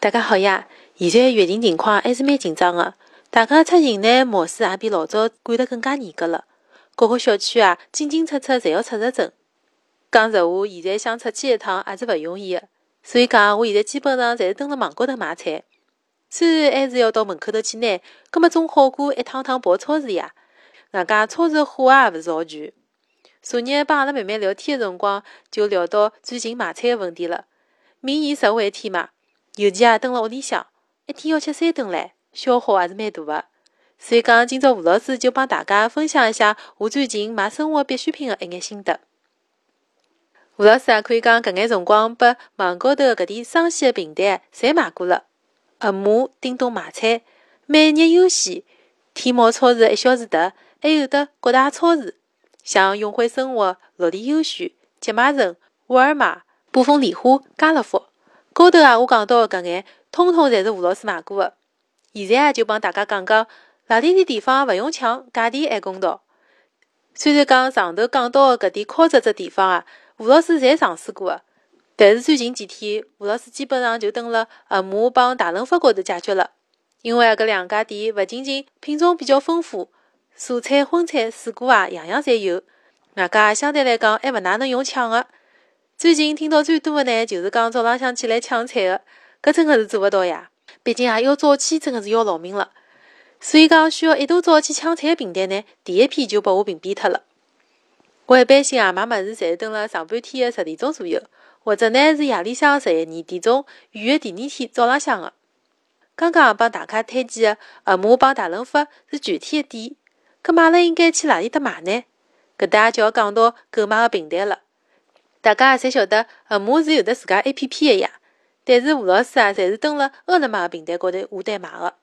大家好呀！现在疫情情况还是蛮紧张的，大家出行呢，貌似也比老早管得更加严格了。各个小区啊，进进出出侪要出入证。讲实话，现在想出去一趟也是勿容易的。所以讲，我现在基本上侪是蹲辣网高头买菜。虽然还是要到门口头去拿，葛末总好过一趟趟跑超市呀。外加超市货也勿是老全。昨日帮阿拉妹妹聊天的辰光，就聊到最近买菜的问题了。明年十五一天嘛。尤其啊，蹲辣屋里向，一天要吃三顿唻，消耗也是蛮大个。所以讲，今朝吴老师就帮大家分享一下我最近买生活必需品的一眼心得。吴老师啊，可以讲搿眼辰光把网高头搿点生鲜的平台侪买过了，盒马、叮咚买菜、每日优鲜、天猫超市一小时得，还有的各大超市，像永辉生活、乐地优选、吉买城、沃尔玛、卜蜂莲花、家乐福。高头啊，我讲到的搿眼，通通侪是吴老师买过的。现在啊，就帮大家讲讲，哪点点地方勿用抢，价钿还公道。虽然讲上头讲到的搿点敲折只地方啊，吴老师侪尝试过的，但是最近几天，吴老师基本上就蹲辣盒马帮大润发高头解决了。因为搿两家店勿仅仅品种比较丰富，蔬菜、荤菜、水果啊，样样侪有，外加相对来讲还勿哪能用抢的。最近听到最多的呢，就是讲早浪向起来抢菜的，搿真的是做勿到呀。毕竟啊，要早起真的是要劳命了。所以讲，需要一大早去抢菜的平台呢，第一批就被我屏蔽脱了。我一般性啊买物事，侪是等了上半天的十点钟左右，或者呢是夜里向十一二点钟，预约第二天早浪向的。刚刚帮大家推荐的盒马帮大润发是具体的店，搿买了应该去哪里搭买呢？搿搭就要讲到购买的平台了。大家也侪晓得，盒马是有的自家 A P P 的呀。但是吴老师啊，侪是登了饿了么个平台高头下单买的。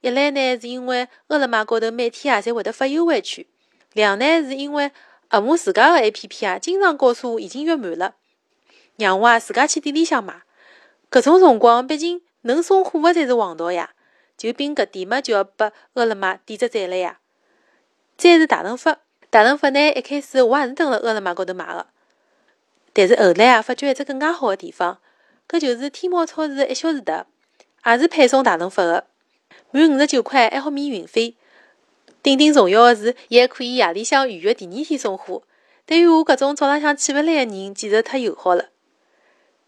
一来呢，是因为饿了么高头每天啊侪会得发优惠券；两呢，是因为盒马自家的 A P P 啊，经常告诉我已经约满了，让我啊自家去店里向买。搿种辰光，毕竟能送货的才是王道呀。就凭搿点嘛，就要拨饿了么点只赞了呀。再是大润发，大润发呢，一开始我也是登了饿了么高头买的。但是后来啊，发觉一只更加好的地方，搿就是天猫超市一小时得，也是配送大润发的，满五十九块还好免运费。顶顶重要的是，伊还可以夜里向预约第二天送货。对于我搿种早浪向起勿来的人，简直太友好了。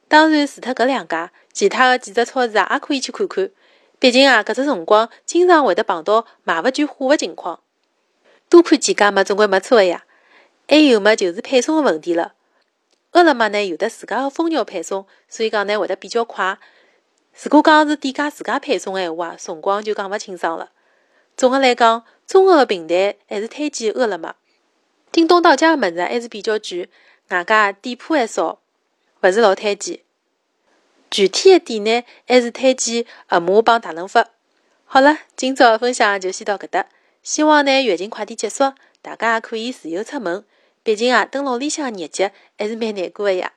当然，除脱搿两家，其他的几只超市啊，也可以去看看。毕竟啊，搿只辰光经常会得碰到买勿全货的情况。多看几家嘛，总归没错的呀。还有嘛，就是配送的问题了。饿了么呢有的自家的蜂鸟配送，所以讲呢会得比较快。如果讲是店家自家配送的闲话，辰光就讲勿清爽了。总的来讲，综合的平台还是推荐饿了么。叮咚到家的物事还是比较贵，外加店铺还少，勿是老推荐。具体的店呢，还是推荐盒马帮大润发。好了，今朝的分享就先到搿搭。希望呢疫情快点结束，大家也可以自由出门。毕竟啊，等老里向日脚还是蛮难过的呀。